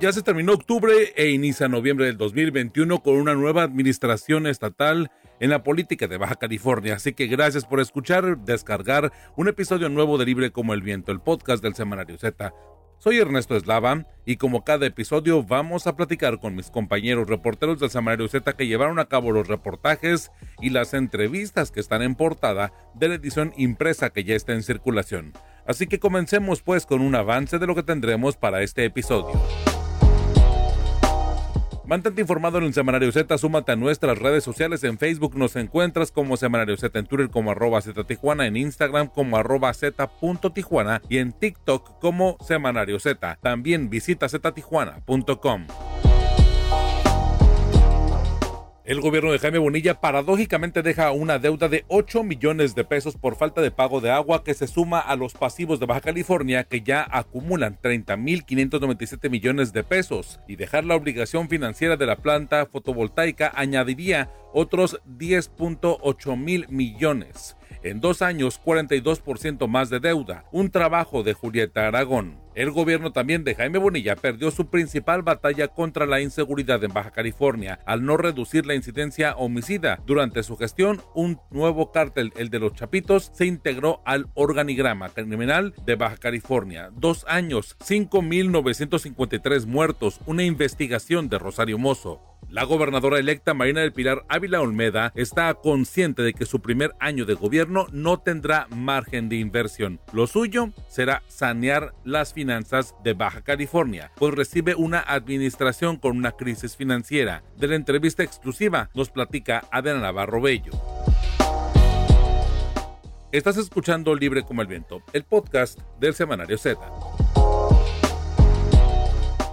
Ya se terminó octubre e inicia noviembre del 2021 con una nueva administración estatal en la política de Baja California. Así que gracias por escuchar, descargar un episodio nuevo de Libre como el Viento, el podcast del Semanario Z. Soy Ernesto Eslava y como cada episodio vamos a platicar con mis compañeros reporteros del Semanario Z que llevaron a cabo los reportajes y las entrevistas que están en portada de la edición impresa que ya está en circulación. Así que comencemos pues con un avance de lo que tendremos para este episodio. Mantente informado en el Semanario Z, súmate a nuestras redes sociales. En Facebook nos encuentras como Semanario Z, en Twitter como arroba Z en Instagram como arroba Z y en TikTok como Semanario Z. También visita ztijuana.com. El gobierno de Jaime Bonilla paradójicamente deja una deuda de 8 millones de pesos por falta de pago de agua que se suma a los pasivos de Baja California que ya acumulan 30.597 millones de pesos y dejar la obligación financiera de la planta fotovoltaica añadiría otros 10.8 mil millones. En dos años, 42% más de deuda. Un trabajo de Julieta Aragón. El gobierno también de Jaime Bonilla perdió su principal batalla contra la inseguridad en Baja California al no reducir la incidencia homicida. Durante su gestión, un nuevo cártel, el de los Chapitos, se integró al organigrama criminal de Baja California. Dos años, 5.953 muertos, una investigación de Rosario Mozo. La gobernadora electa Marina del Pilar Ávila Olmeda está consciente de que su primer año de gobierno no tendrá margen de inversión. Lo suyo será sanear las finanzas de Baja California, pues recibe una administración con una crisis financiera. De la entrevista exclusiva nos platica Adriana Navarro Bello. Estás escuchando Libre como el Viento, el podcast del Semanario Z.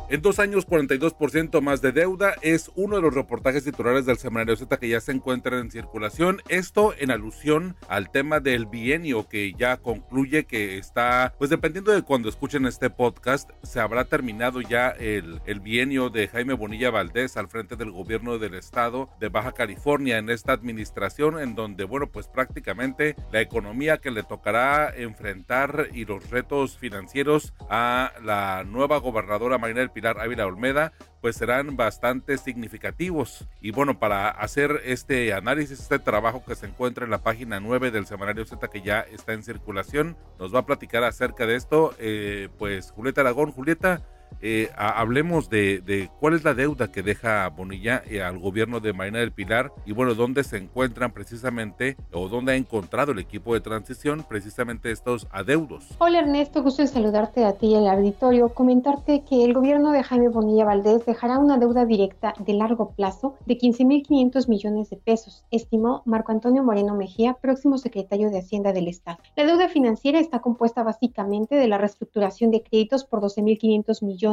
En dos años, 42% más de deuda es uno de los reportajes titulares del semanario Z que ya se encuentran en circulación. Esto en alusión al tema del bienio que ya concluye, que está, pues dependiendo de cuando escuchen este podcast, se habrá terminado ya el, el bienio de Jaime Bonilla Valdés al frente del gobierno del estado de Baja California en esta administración, en donde, bueno, pues prácticamente la economía que le tocará enfrentar y los retos financieros a la nueva gobernadora Marina del Pilar Ávila Olmeda, pues serán bastante significativos. Y bueno, para hacer este análisis, este trabajo que se encuentra en la página 9 del semanario Z que ya está en circulación, nos va a platicar acerca de esto, eh, pues Julieta Aragón. Julieta, eh, hablemos de, cuál es la deuda que deja Bonilla eh, al gobierno de Marina del Pilar y bueno, dónde se encuentran precisamente o dónde ha encontrado el equipo de transición precisamente estos adeudos. Hola Ernesto, gusto en saludarte a ti y al auditorio, comentarte que el gobierno de Jaime Bonilla Valdés dejará una deuda directa de largo plazo de 15.500 millones de pesos, estimó Marco Antonio Moreno Mejía, próximo secretario de Hacienda del Estado. La deuda financiera está compuesta básicamente de la reestructuración de créditos por 12.500 millones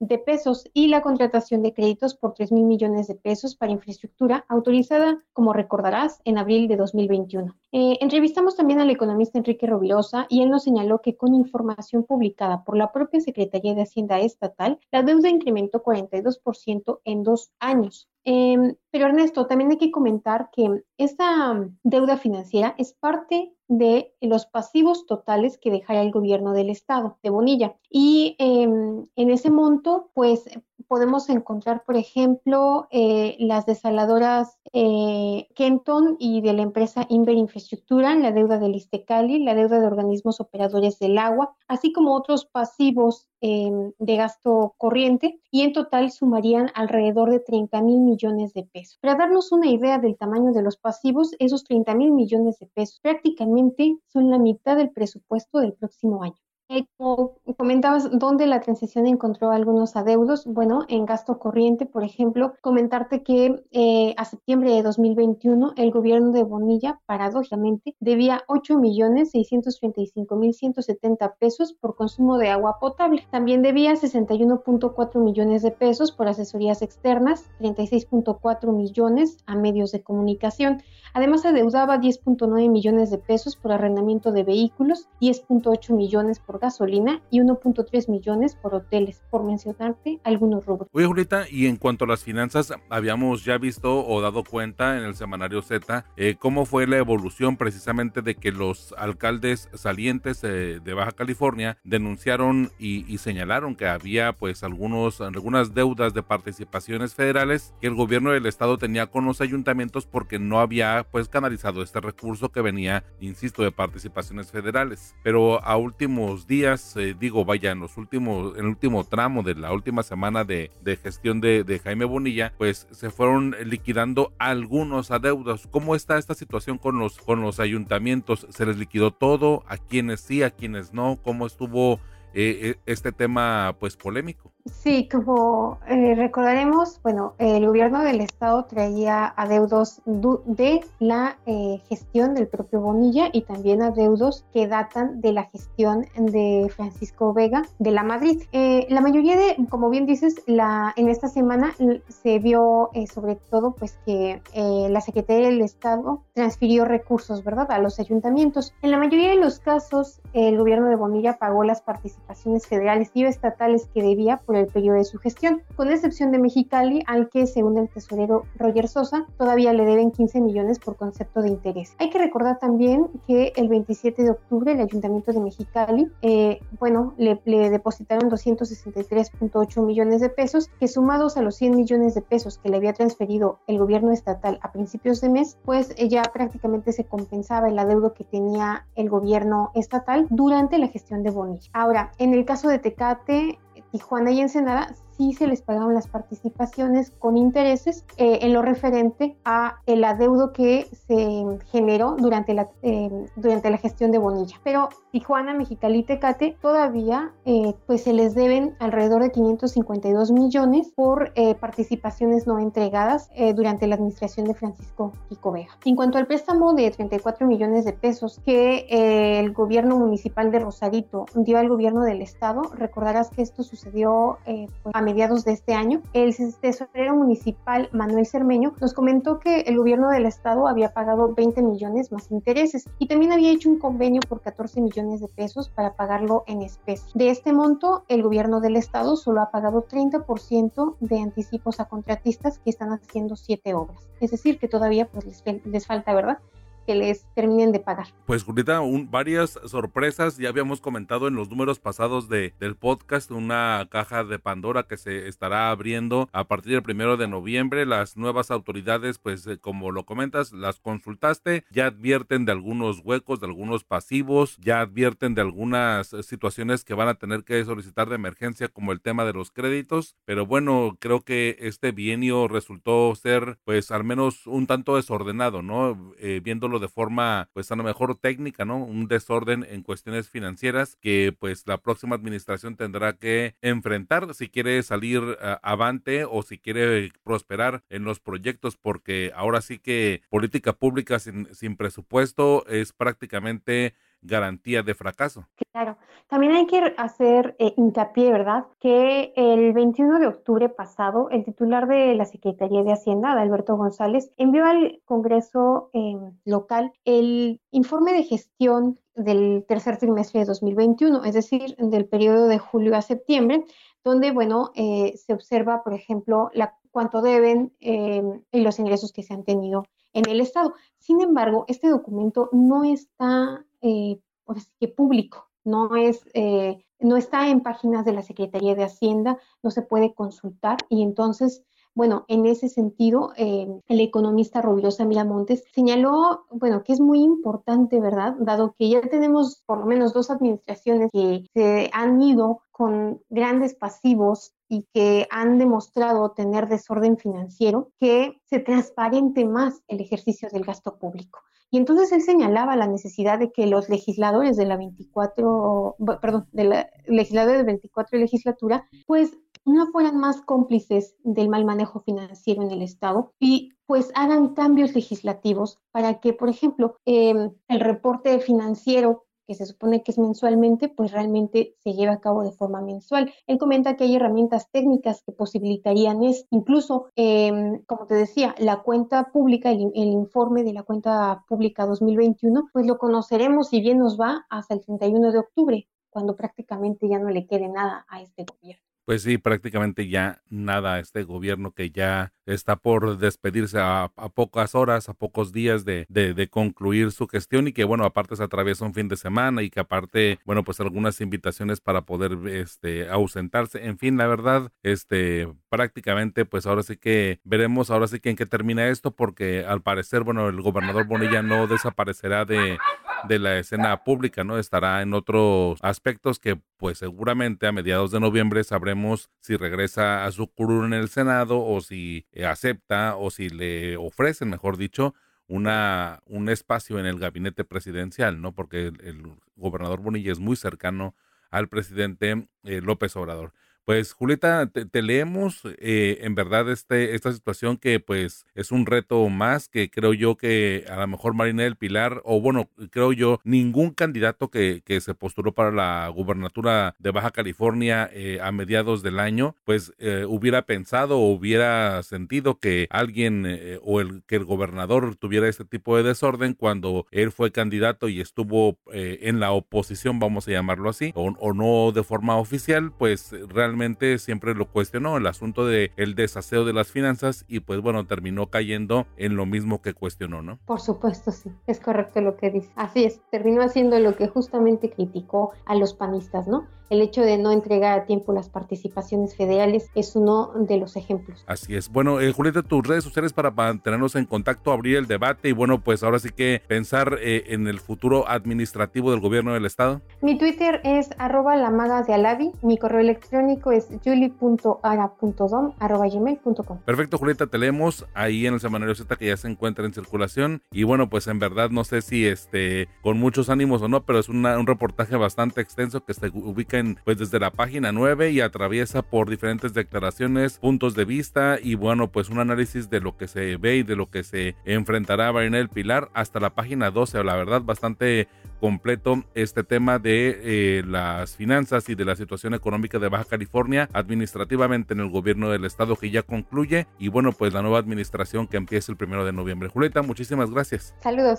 de pesos y la contratación de créditos por 3 mil millones de pesos para infraestructura autorizada, como recordarás, en abril de 2021. Eh, entrevistamos también al economista Enrique Rovirosa y él nos señaló que con información publicada por la propia Secretaría de Hacienda Estatal, la deuda incrementó 42% en dos años. Em, pero Ernesto, también hay que comentar que esta deuda financiera es parte de los pasivos totales que dejará el gobierno del estado de Bonilla. Y em, en ese monto, pues podemos encontrar, por ejemplo, eh, las desaladoras eh, Kenton y de la empresa Inver Infraestructura, la deuda del Istecali, la deuda de organismos operadores del agua, así como otros pasivos em, de gasto corriente, y en total sumarían alrededor de 30 mil millones de pesos. Para darnos una idea del tamaño de los pasivos, esos 30 mil millones de pesos prácticamente son la mitad del presupuesto del próximo año. Eh, como comentabas, ¿dónde la transición encontró algunos adeudos? Bueno, en gasto corriente, por ejemplo, comentarte que eh, a septiembre de 2021 el gobierno de Bonilla, paradójicamente, debía 8.635.170 pesos por consumo de agua potable. También debía 61.4 millones de pesos por asesorías externas, 36.4 millones a medios de comunicación. Además, adeudaba 10.9 millones de pesos por arrendamiento de vehículos, 10.8 millones por gasolina y y 1.3 millones por hoteles, por mencionarte algunos rubros. Oye, Julieta, y en cuanto a las finanzas, habíamos ya visto o dado cuenta en el semanario Z eh, cómo fue la evolución precisamente de que los alcaldes salientes eh, de Baja California denunciaron y, y, señalaron que había pues algunos, algunas deudas de participaciones federales que el gobierno del estado tenía con los ayuntamientos porque no había pues canalizado este recurso que venía, insisto, de participaciones federales. Pero a últimos días, eh, digo, vaya, en los últimos, en el último tramo de la última semana de, de gestión de, de, Jaime Bonilla, pues se fueron liquidando algunos adeudos. ¿Cómo está esta situación con los, con los ayuntamientos? ¿Se les liquidó todo? ¿A quienes sí, a quienes no? ¿Cómo estuvo eh, este tema pues polémico? Sí, como eh, recordaremos, bueno, el gobierno del estado traía adeudos de la eh, gestión del propio Bonilla y también adeudos que datan de la gestión de Francisco Vega de la Madrid. Eh, la mayoría de, como bien dices, la, en esta semana se vio sobre todo pues que la Secretaría del Estado transfirió recursos, ¿verdad?, a los ayuntamientos. En la mayoría de los casos, el gobierno de Bonilla pagó las participaciones federales y estatales que debía por el periodo de su gestión, con excepción de Mexicali, al que, según el tesorero Roger Sosa, todavía le deben 15 millones por concepto de interés. Hay que recordar también que el 27 de octubre el Ayuntamiento de Mexicali, eh, bueno, le, le depositaron 263.8 millones de pesos, que sumados a los 100 millones de pesos que le había transferido el gobierno estatal a principios de mes, pues ya prácticamente se compensaba el adeudo que tenía el gobierno estatal durante la gestión de Bonilla. Ahora, en el caso de Tecate, Tijuana y Ensenada sí se les pagaron las participaciones con intereses eh, en lo referente a el adeudo que se generó durante la, eh, durante la gestión de Bonilla. Pero Tijuana, Mexicali y Tecate todavía eh, pues se les deben alrededor de 552 millones por participaciones no entregadas durante la administración de Francisco Pico Vega. En cuanto al préstamo de 34 millones de pesos que el gobierno municipal de Rosarito dio al gobierno del estado, recordarás que esto sucedió pues, a mediados de este año, el tesorero municipal Manuel Cermeño nos comentó que el gobierno del estado había pagado 20 millones más intereses y también había hecho un convenio por 14 millones de pesos para pagarlo en especie. De este monto, el gobierno del estado solo ha pagado 30% de anticipos a contratistas que están haciendo siete obras. Es decir, que todavía pues, les, les falta, ¿verdad? Que les terminen de pagar. Pues Julieta, varias sorpresas, ya habíamos comentado en los números pasados de, del podcast, una caja de Pandora que se estará abriendo a partir del primero de noviembre. Las nuevas autoridades, pues eh, como lo comentas, las consultaste, ya advierten de algunos huecos, de algunos pasivos, ya advierten de algunas situaciones que van a tener que solicitar de emergencia, como el tema de los créditos. Pero bueno, creo que este bienio resultó ser, pues al menos un tanto desordenado, ¿no? Eh, viéndolo de forma, pues a lo mejor técnica, ¿no? Un desorden en cuestiones financieras que pues la próxima administración tendrá que enfrentar si quiere salir uh, avante o si quiere prosperar en los proyectos, porque ahora sí que política pública sin, sin presupuesto es prácticamente garantía de fracaso. Claro, también hay que hacer eh, hincapié, ¿verdad? Que el 21 de octubre pasado, el titular de la Secretaría de Hacienda, Alberto González, envió al Congreso eh, local el informe de gestión del tercer trimestre de 2021, es decir, del periodo de julio a septiembre, donde, bueno, eh, se observa, por ejemplo, la, cuánto deben eh, y los ingresos que se han tenido en el Estado. Sin embargo, este documento no está eh, que público, no, es, eh, no está en páginas de la Secretaría de Hacienda, no se puede consultar y entonces bueno, en ese sentido, eh, el economista Rovirosa Miramontes señaló, bueno, que es muy importante, ¿verdad? Dado que ya tenemos por lo menos dos administraciones que se han ido con grandes pasivos y que han demostrado tener desorden financiero, que se transparente más el ejercicio del gasto público. Y entonces él señalaba la necesidad de que los legisladores de la 24, perdón, de la legisladores de 24 legislatura, pues no fueran más cómplices del mal manejo financiero en el Estado y pues hagan cambios legislativos para que, por ejemplo, em, el reporte financiero que se supone que es mensualmente, pues realmente se lleva a cabo de forma mensual. Él comenta que hay herramientas técnicas que posibilitarían es incluso, eh, como te decía, la cuenta pública, el, el, informe de la cuenta pública 2021, pues lo conoceremos si bien nos va hasta el 31 de octubre cuando prácticamente ya no le quede nada a este gobierno pues sí, prácticamente ya nada este gobierno que ya está por despedirse a, pocas horas, a pocos días de, de, concluir su gestión y que bueno, aparte se atraviesa un fin de semana y que aparte, bueno, pues algunas invitaciones para poder este ausentarse. En fin, la verdad, este prácticamente pues ahora sí que veremos ahora sí que en qué termina esto porque al parecer, bueno, el gobernador Bonilla no desaparecerá de de la escena pública, ¿no? Estará en otros aspectos que pues seguramente a mediados de noviembre sabremos si regresa a su curul en el Senado o si eh, acepta o si le ofrecen, mejor dicho, una, un espacio en el gabinete presidencial, ¿no? Porque el, gobernador Bonilla es muy cercano al presidente eh, López Obrador. Pues Julieta, te, leemos eh, en verdad este, esta situación que pues es un reto más que creo yo que a lo mejor Marina del Pilar o bueno, creo yo ningún candidato que, que se postuló para la gubernatura de Baja California eh, a mediados del año pues eh, hubiera pensado o hubiera sentido que alguien o el que el gobernador tuviera este tipo de desorden cuando él fue candidato y estuvo en la oposición, vamos a llamarlo así, o, o no de forma oficial, pues realmente siempre lo cuestionó, el asunto de el desaseo de las finanzas y pues bueno, terminó cayendo en lo mismo que cuestionó, ¿no? Por supuesto, sí, es correcto lo que dice. Así es, terminó haciendo lo que justamente criticó a los panistas, ¿no? El hecho de no entregar a tiempo las participaciones federales es uno de los ejemplos. Así es. Bueno, eh, Julieta, tus redes sociales para mantenernos en contacto, abrir el debate y bueno, pues ahora sí que pensar eh, en el futuro administrativo del gobierno del estado. Mi Twitter es arroba la maga de Alavi. Mi correo electrónico es juli.ara.dom.gmail.com. Perfecto, Julieta, te leemos ahí en el semanario Z que ya se encuentra en circulación y bueno, pues en verdad no sé si este con muchos ánimos o no, pero es un reportaje bastante extenso que se ubica pues desde la página 9 y atraviesa por diferentes declaraciones, puntos de vista y bueno, pues un análisis de lo que se ve y de lo que se enfrentará a el Pilar hasta la página 12. La verdad, bastante completo este tema de eh, las finanzas y de la situación económica de Baja California administrativamente en el gobierno del estado que ya concluye y bueno, pues la nueva administración que empieza el primero de noviembre. Julieta, muchísimas gracias. Saludos.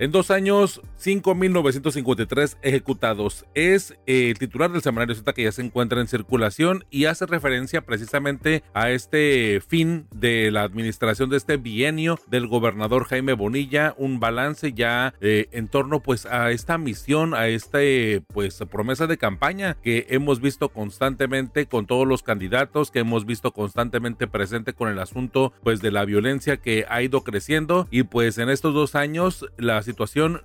En dos años, 5.953 ejecutados. Es eh, el titular del semanario Z que ya se encuentra en circulación y hace referencia precisamente a este fin de la administración de este bienio del gobernador Jaime Bonilla, un balance ya eh, en torno pues a esta misión, a esta pues promesa de campaña que hemos visto constantemente con todos los candidatos, que hemos visto constantemente presente con el asunto pues de la violencia que ha ido creciendo y pues en estos dos años la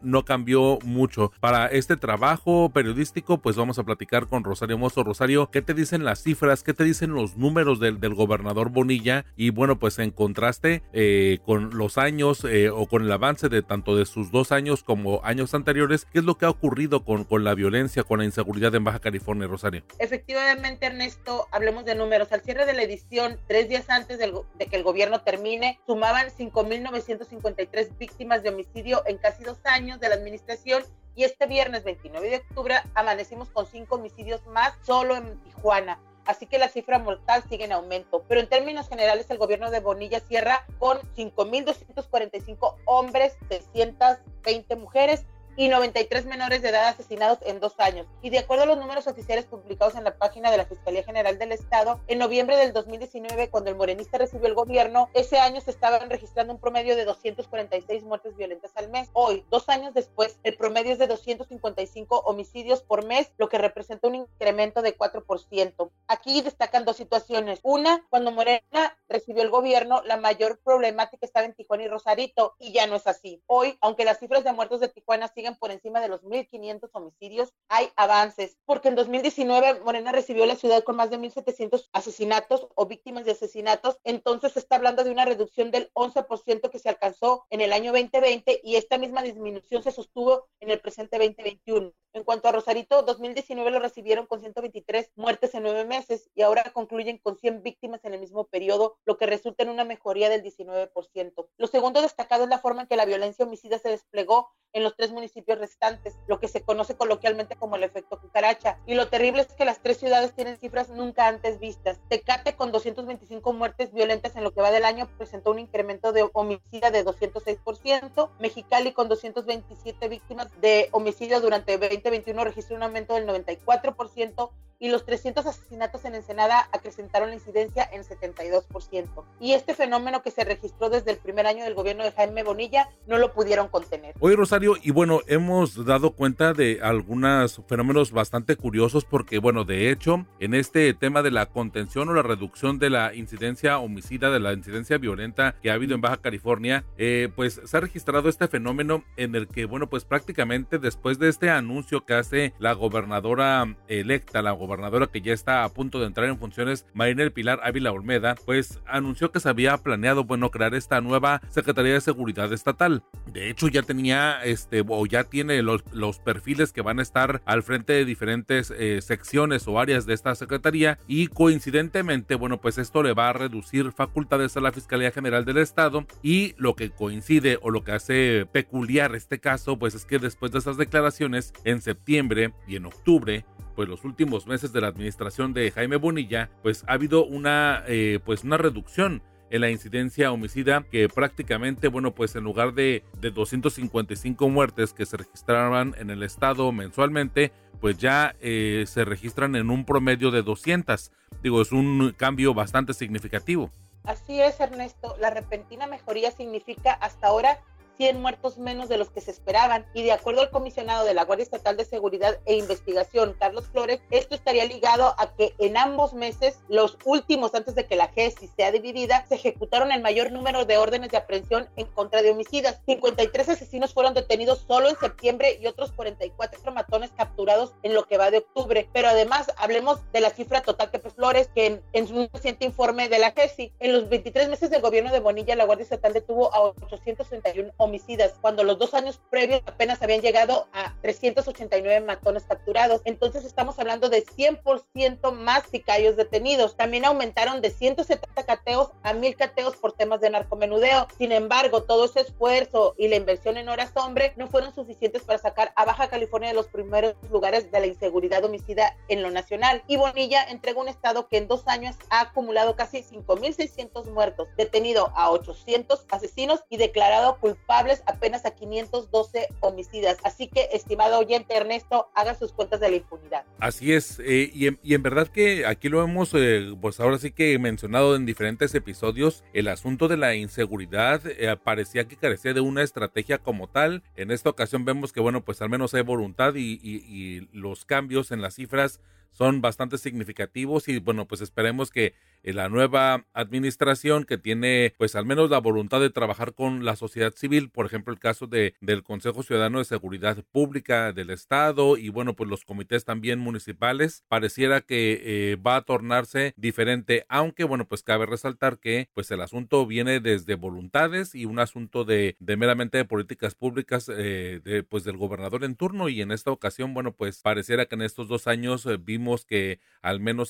no cambió mucho. Para este trabajo periodístico, pues vamos a platicar con Rosario Mozo. Rosario, ¿qué te dicen las cifras? ¿Qué te dicen los números del, del gobernador Bonilla? Y bueno, pues en contraste eh, con los años eh, o con el avance de tanto de sus dos años como años anteriores, ¿qué es lo que ha ocurrido con, con la violencia, con la inseguridad en Baja California, Rosario? Efectivamente, Ernesto, hablemos de números. Al cierre de la edición, tres días antes de que el gobierno termine, sumaban 5.953 víctimas de homicidio en casi dos años de la administración y este viernes 29 de octubre amanecimos con cinco homicidios más solo en Tijuana. Así que la cifra mortal sigue en aumento. Pero en términos generales, el gobierno de Bonilla cierra con 5.245 hombres, 620 mujeres y 93 menores de edad asesinados en dos años. Y de acuerdo a los números oficiales publicados en la página de la Fiscalía General del Estado, en noviembre del 2019, cuando el morenista recibió el gobierno, ese año se estaban registrando un promedio de 246 muertes violentas al mes. Hoy, dos años después, el promedio es de 255 homicidios por mes, lo que representa un incremento de 4%. Aquí destacan dos situaciones. Una, cuando Morena recibió el gobierno, la mayor problemática estaba en Tijuana y Rosarito, y ya no es así. Hoy, aunque las cifras de muertos de Tijuana siguen por encima de los 1.500 homicidios, hay avances, porque en 2019 Morena recibió la ciudad con más de 1.700 asesinatos o víctimas de asesinatos, entonces se está hablando de una reducción del 11% que se alcanzó en el año 2020 y esta misma disminución se sostuvo en el presente 2021. En cuanto a Rosarito, 2019 lo recibieron con 123 muertes en nueve meses y ahora concluyen con 100 víctimas en el mismo periodo, lo que resulta en una mejoría del 19%. Lo segundo destacado es la forma en que la violencia homicida se desplegó en los tres municipios restantes, lo que se conoce coloquialmente como el efecto cucaracha. Y lo terrible es que las tres ciudades tienen cifras nunca antes vistas. Tecate con 225 muertes violentas en lo que va del año presentó un incremento de homicida de 206%. Mexicali con 227 víctimas de homicidio durante 2021 registró un aumento del 94% y los 300 asesinatos en Ensenada acrecentaron la incidencia en 72%. Y este fenómeno que se registró desde el primer año del gobierno de Jaime Bonilla no lo pudieron contener. Oye, Rosario, y bueno, hemos dado cuenta de algunos fenómenos bastante curiosos porque, bueno, de hecho, en este tema de la contención o la reducción de la incidencia homicida, de la incidencia violenta que ha habido en Baja California, eh, pues se ha registrado este fenómeno en el que, bueno, pues prácticamente después de este anuncio que hace la gobernadora electa, la gobernadora que ya está a punto de entrar en funciones, Marinel Pilar Ávila Olmeda, pues anunció que se había planeado, bueno, crear esta nueva Secretaría de Seguridad Estatal. De hecho, ya tenía, este, o ya tiene los, los perfiles que van a estar al frente de diferentes eh, secciones o áreas de esta Secretaría y coincidentemente, bueno, pues esto le va a reducir facultades a la Fiscalía General del Estado y lo que coincide o lo que hace peculiar este caso, pues es que después de esas declaraciones, en septiembre y en octubre, pues los últimos meses de la administración de Jaime Bonilla, pues ha habido una, eh, pues una reducción en la incidencia homicida que prácticamente, bueno, pues en lugar de, de 255 muertes que se registraban en el estado mensualmente, pues ya eh, se registran en un promedio de 200. Digo, es un cambio bastante significativo. Así es, Ernesto. La repentina mejoría significa hasta ahora 100 muertos menos de los que se esperaban y de acuerdo al comisionado de la Guardia Estatal de Seguridad e Investigación, Carlos Flores, esto estaría ligado a que en ambos meses, los últimos antes de que la GESI sea dividida, se ejecutaron el mayor número de órdenes de aprehensión en contra de homicidas. 53 asesinos fueron detenidos solo en septiembre y otros 44 matones capturados en lo que va de octubre. Pero además, hablemos de la cifra total que Flores, que en, en reciente informe de la GESI, en los 23 meses del gobierno de Bonilla, la Guardia Estatal detuvo a 831 homicidas homicidas, cuando los dos años previos apenas habían llegado a 389 matones capturados. Entonces estamos hablando de 100% más sicarios detenidos. También aumentaron de 170 cateos a 1000 cateos por temas de narcomenudeo. Sin embargo, todo ese esfuerzo y la inversión en horas hombre no fueron suficientes para sacar a Baja California de los primeros lugares de la inseguridad homicida en lo nacional. Y Bonilla entrega un estado que en dos años ha acumulado casi 5.600 muertos, detenido a 800 asesinos y declarado culpable apenas a 512 homicidas. Así que, estimado oyente Ernesto, haga sus cuentas de la impunidad. Así es, eh, y, en, verdad que aquí lo hemos, eh, pues ahora sí que mencionado en diferentes episodios, el asunto de la inseguridad eh, parecía que carecía de una estrategia como tal. En esta ocasión vemos que, bueno, pues al menos hay voluntad y los cambios en las cifras son bastante significativos y bueno, pues esperemos que la nueva administración que tiene pues al menos la voluntad de trabajar con la sociedad civil, por ejemplo el caso de, del Consejo Ciudadano de Seguridad Pública del Estado y bueno pues los comités también municipales, pareciera que eh, va a tornarse diferente, aunque bueno pues cabe resaltar que pues el asunto viene desde voluntades y un asunto de, de meramente de políticas públicas eh, de, pues del gobernador en turno y en esta ocasión bueno pues pareciera que en estos dos años eh, que al menos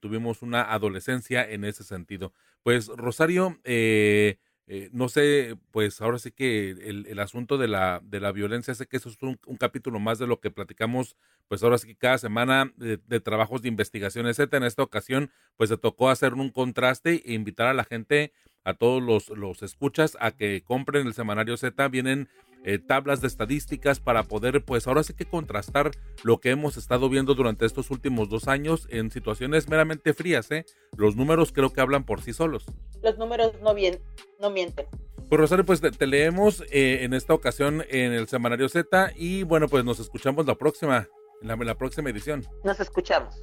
tuvimos una adolescencia en ese sentido. Pues Rosario, eh, eh, no sé, pues ahora sí que el, asunto de la, de la violencia, sé que eso es un, capítulo más de lo que platicamos, pues ahora sí que cada semana de, trabajos de investigación, etc. En esta ocasión, pues se tocó hacer un contraste e invitar a la gente, a todos los, los escuchas, a que compren el semanario Z. Vienen eh, tablas de estadísticas para poder, pues ahora sí que contrastar lo que hemos estado viendo durante estos últimos dos años en situaciones meramente frías. ¿eh? Los números creo que hablan por sí solos. Los números no, bien, no mienten. Pues Rosario, pues te, leemos eh, en esta ocasión en el Semanario Z y bueno, pues nos escuchamos la próxima, la, la próxima edición. Nos escuchamos.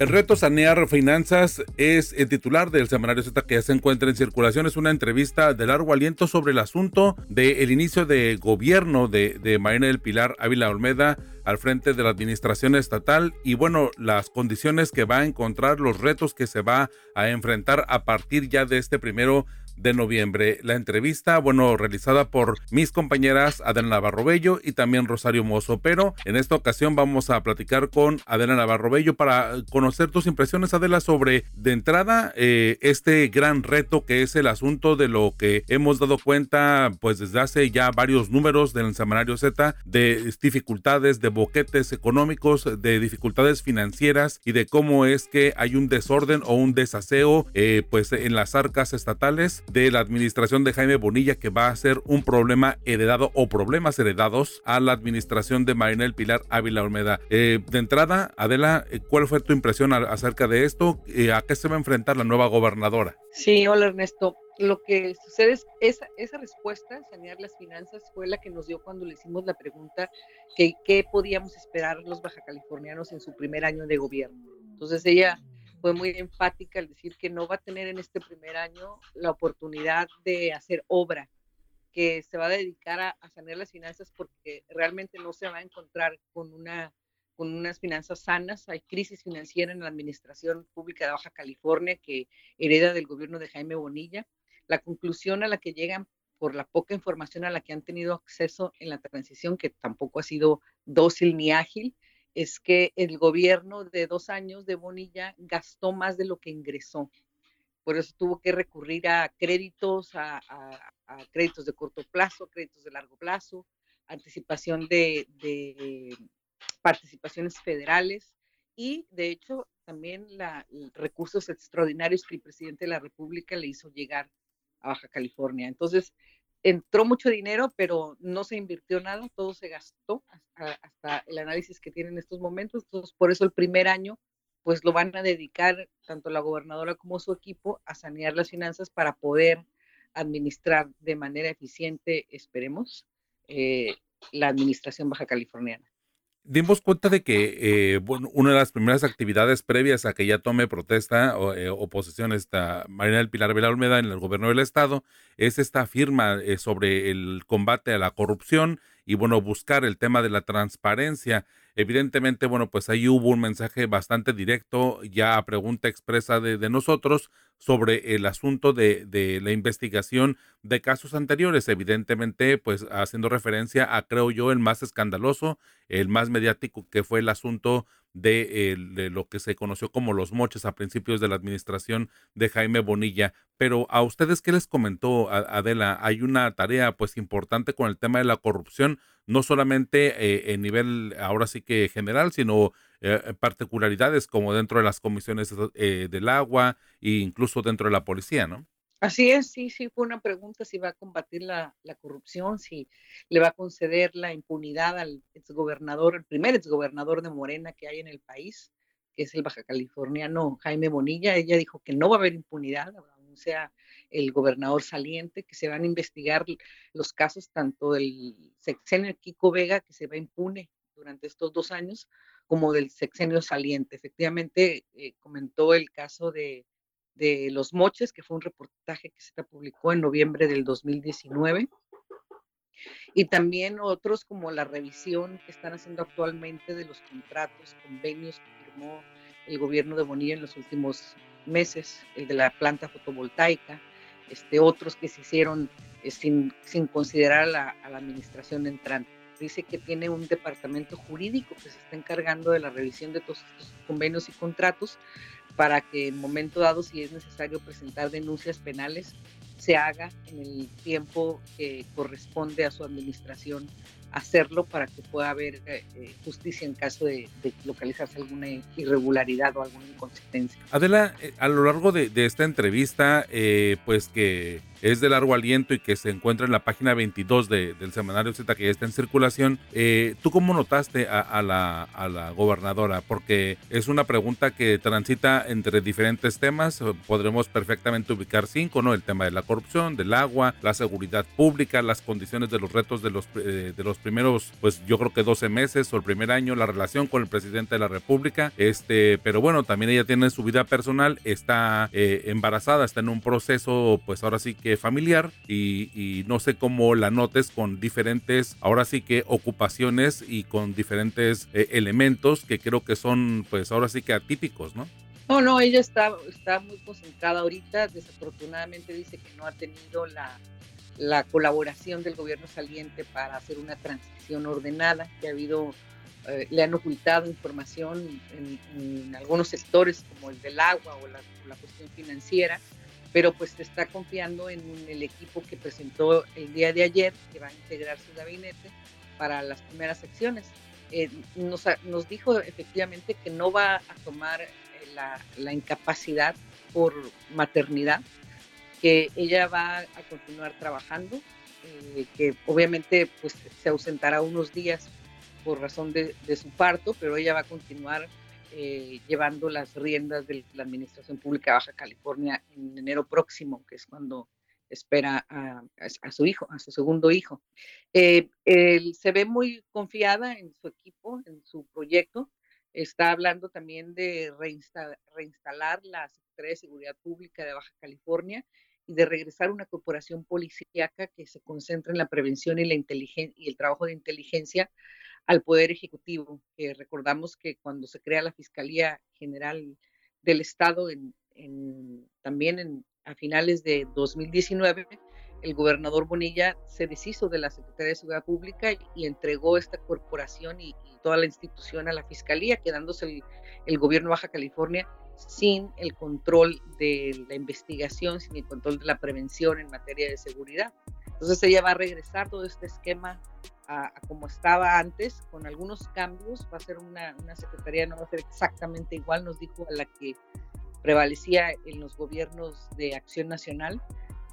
El reto sanear finanzas es el titular del semanario Z que ya se encuentra en circulación. Es una entrevista de largo aliento sobre el asunto del inicio de gobierno de, de Marina del Pilar Ávila Olmeda al frente de la administración estatal y bueno, las condiciones que va a encontrar, los retos que se va a enfrentar a partir ya de este primero de noviembre. La entrevista, bueno, realizada por mis compañeras Adela Navarro Bello y también Rosario Mozo, pero en esta ocasión vamos a platicar con Adela Navarro Bello para conocer tus impresiones, Adela, sobre de entrada eh, este gran reto que es el asunto de lo que hemos dado cuenta pues desde hace ya varios números del semanario Z de dificultades, de boquetes económicos, de dificultades financieras y de cómo es que hay un desorden o un desaseo eh, pues en las arcas estatales de la administración de Jaime Bonilla que va a ser un problema heredado o problemas heredados a la administración de Marinel Pilar Ávila Olmeda. Eh, de entrada, Adela, eh, ¿cuál fue tu impresión acerca de esto? Eh, ¿A qué se va a enfrentar la nueva gobernadora? Sí, hola Ernesto. Lo que sucede es esa, esa respuesta, sanear las finanzas, fue la que nos dio cuando le hicimos la pregunta que qué podíamos esperar los baja californianos en su primer año de gobierno. Entonces ella fue muy enfática al decir que no va a tener en este primer año la oportunidad de hacer obra, que se va a dedicar a, sanear las finanzas porque realmente no se va a encontrar con una con unas finanzas sanas. Hay crisis financiera en la administración pública de Baja California que hereda del gobierno de Jaime Bonilla. La conclusión a la que llegan por la poca información a la que han tenido acceso en la transición, que tampoco ha sido dócil ni ágil, es que el gobierno de dos años de Bonilla gastó más de lo que ingresó. Por eso tuvo que recurrir a créditos, a, créditos de corto plazo, créditos de largo plazo, anticipación de, participaciones federales y, de hecho, también la, recursos extraordinarios que el presidente de la República le hizo llegar a Baja California. Entonces, entró mucho dinero, pero no se invirtió nada, todo se gastó hasta, el análisis que tiene en estos momentos. Entonces, por eso el primer año, pues lo van a dedicar tanto la gobernadora como su equipo a sanear las finanzas para poder administrar de manera eficiente, esperemos, eh, la administración baja californiana dimos cuenta de que eh, bueno, una de las primeras actividades previas a que ya tome protesta o eh, oposición esta Marina del Pilar Vela Olmeda en el gobierno del estado es esta firma eh, sobre el combate a la corrupción y bueno buscar el tema de la transparencia. Evidentemente bueno pues ahí hubo un mensaje bastante directo ya a pregunta expresa de, de nosotros sobre el asunto de, de, la investigación de casos anteriores, evidentemente, pues haciendo referencia a, creo yo, el más escandaloso, el más mediático, que fue el asunto de, lo que se conoció como los moches a principios de la administración de Jaime Bonilla. Pero a ustedes, ¿qué les comentó Adela? Hay una tarea pues importante con el tema de la corrupción, no solamente eh, en nivel ahora sí que general, sino eh, particularidades como dentro de las comisiones eh, del agua e incluso dentro de la policía, ¿no? Así es, sí, sí, fue una pregunta si va a combatir la, corrupción, si le va a conceder la impunidad al exgobernador, el primer exgobernador de Morena que hay en el país, que es el baja californiano Jaime Bonilla. Ella dijo que no va a haber impunidad, aún sea el gobernador saliente, que se van a investigar los casos tanto del sexenio Kiko Vega, que se va impune durante estos dos años, como del sexenio saliente. Efectivamente, eh, comentó el caso de, de, Los Moches, que fue un reportaje que se publicó en noviembre del 2019. Y también otros como la revisión que están haciendo actualmente de los contratos, convenios que firmó el gobierno de Bonilla en los últimos meses, el de la planta fotovoltaica, este, otros que se hicieron eh, sin, sin, considerar a la, a la administración entrante dice que tiene un departamento jurídico que se está encargando de la revisión de todos estos convenios y contratos para que en momento dado, si es necesario presentar denuncias penales, se haga en el tiempo que corresponde a su administración hacerlo para que pueda haber eh, eh, justicia en caso de, localizarse alguna irregularidad o alguna inconsistencia. Adela, eh, a lo largo de, esta entrevista, pues que es de largo aliento y que se encuentra en la página 22 del semanario Z que ya está en circulación. Eh, ¿Tú cómo notaste a, la, a la gobernadora? Porque es una pregunta que transita entre diferentes temas. Podremos perfectamente ubicar cinco, ¿no? El tema de la corrupción, del agua, la seguridad pública, las condiciones de los retos de los, eh, de los primeros, pues yo creo que 12 meses o el primer año, la relación con el presidente de la República. Este, pero bueno, también ella tiene su vida personal, está eh, embarazada, está en un proceso, pues ahora sí que familiar y, no sé cómo la notes con diferentes, ahora sí que ocupaciones y con diferentes eh, elementos que creo que son, pues ahora sí que atípicos, ¿no? No, no, ella está, está muy concentrada ahorita. Desafortunadamente dice que no ha tenido la, la colaboración del gobierno saliente para hacer una transición ordenada, que ha habido, eh, le han ocultado información en, algunos sectores como el del agua o la, la cuestión financiera pero pues se está confiando en el equipo que presentó el día de ayer, que va a integrar su gabinete para las primeras acciones. Eh, nos, nos, dijo efectivamente que no va a tomar eh, la, la, incapacidad por maternidad, que ella va a continuar trabajando, eh, que obviamente pues se ausentará unos días por razón de, de su parto, pero ella va a continuar eh, llevando las riendas de la Administración Pública de Baja California en enero próximo, que es cuando espera a, su hijo, a su segundo hijo. Eh, él se ve muy confiada en su equipo, en su proyecto. Está hablando también de reinstalar la Secretaría de Seguridad Pública de Baja California y de regresar una corporación policíaca que se concentre en la prevención y, la y el trabajo de inteligencia al Poder Ejecutivo, recordamos que cuando se crea la Fiscalía General del Estado, también a finales de 2019, el gobernador Bonilla se deshizo de la Secretaría de Seguridad Pública y entregó esta corporación y, toda la institución a la Fiscalía, quedándose el, el, gobierno de Baja California sin el control de la investigación, sin el control de la prevención en materia de seguridad. Entonces ella va a regresar todo este esquema a, como estaba antes, con algunos cambios. Va a ser una, una secretaría, no va a ser exactamente igual, nos dijo a la que prevalecía en los gobiernos de acción nacional,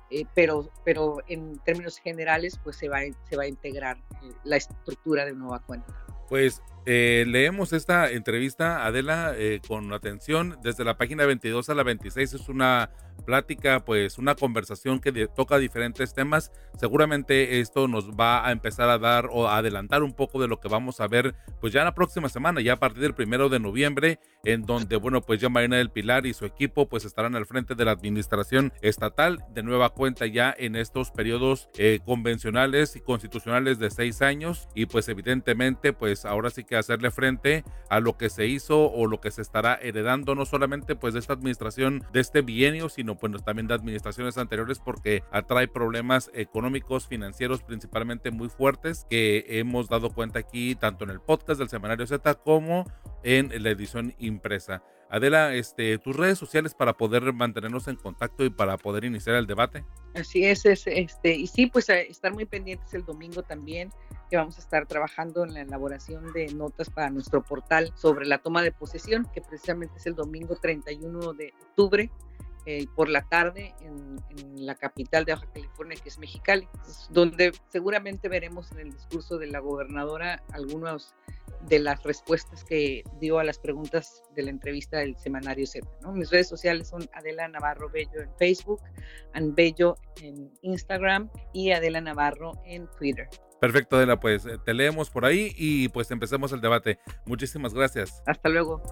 eh, pero, pero en términos generales pues se va, se va a integrar eh, la estructura de nueva cuenta. Pues eh, leemos esta entrevista, Adela, con atención. Desde la página 22 a la 26 es una plática, pues una conversación que toca diferentes temas. Seguramente esto nos va a empezar a dar o a adelantar un poco de lo que vamos a ver, pues ya la próxima semana, ya a partir del primero de noviembre, en donde, bueno, pues ya Marina del Pilar y su equipo, pues estarán al frente de la administración estatal de nueva cuenta ya en estos periodos eh, convencionales y constitucionales de seis años. Y pues evidentemente, pues ahora sí que hacerle frente a lo que se hizo o lo que se estará heredando, no solamente pues de esta administración, de este bienio, sino pues también de administraciones anteriores porque atrae problemas económicos, financieros principalmente muy fuertes que hemos dado cuenta aquí tanto en el podcast del Semanario Z como en la edición impresa. Adela, este, tus redes sociales para poder mantenernos en contacto y para poder iniciar el debate. Así es, es este, y sí, pues estar muy pendientes el domingo también, que vamos a estar trabajando en la elaboración de notas para nuestro portal sobre la toma de posesión, que precisamente es el domingo 31 de octubre eh, por la tarde en, la capital de Baja California, que es Mexicali, donde seguramente veremos en el discurso de la gobernadora algunas de las respuestas que dio a las preguntas de la entrevista del semanario Z. Mis redes sociales son Adela Navarro Bello en Facebook, An Bello en Instagram y Adela Navarro en Twitter. Perfecto, Adela, pues eh, te leemos por ahí y pues empecemos el debate. Muchísimas gracias. Hasta luego.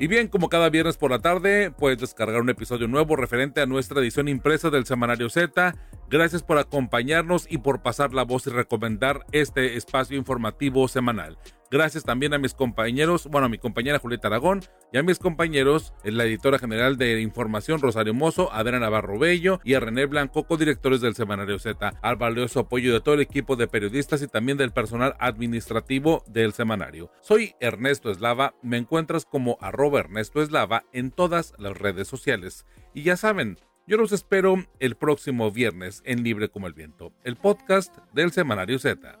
Y bien, como cada viernes por la tarde, puedes descargar un episodio nuevo referente a nuestra edición impresa del Semanario Z. Gracias por acompañarnos y por pasar la voz y recomendar este espacio informativo semanal. Gracias también a mis compañeros, bueno, a mi compañera Julieta Aragón y a mis compañeros, la editora general de información Rosario Mozo, Adriana Navarro Bello y a René Blanco, codirectores del Semanario Z, al valioso apoyo de todo el equipo de periodistas y también del personal administrativo del semanario. Soy Ernesto Eslava, me encuentras como arroba Ernesto Eslava en todas las redes sociales. Y ya saben, yo los espero el próximo viernes en Libre como el Viento, el podcast del Semanario Z.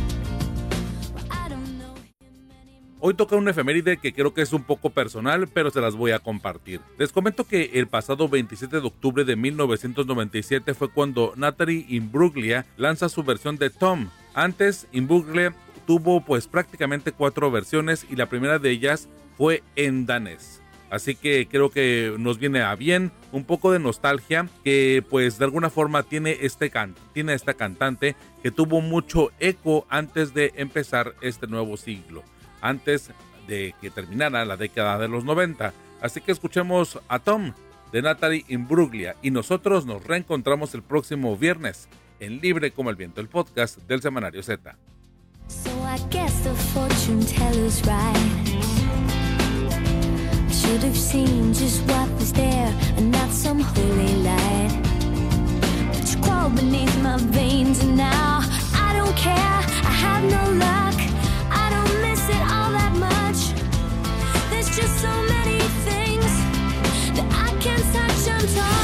Hoy toca una efeméride que creo que es un poco personal, pero se las voy a compartir. Les comento que el pasado 27 de octubre de 1997 fue cuando Natalie Imbruglia lanza su versión de Tom. Antes, Imbruglia tuvo pues prácticamente cuatro versiones y la primera de ellas fue en danés. Así que creo que nos viene a bien un poco de nostalgia que pues de alguna forma tiene este can tiene esta cantante que tuvo mucho eco antes de empezar este nuevo siglo antes de que terminara la década de los 90. Así que escuchemos a Tom de Natalie Imbruglia y nosotros nos reencontramos el próximo viernes en Libre como el Viento, el podcast del Semanario Z. So I guess the fortune teller's right. Should have seen just what was there and not some holy light. But you crawled beneath my veins and now I don't care. I have no luck. Just so many things that I can't touch and touch.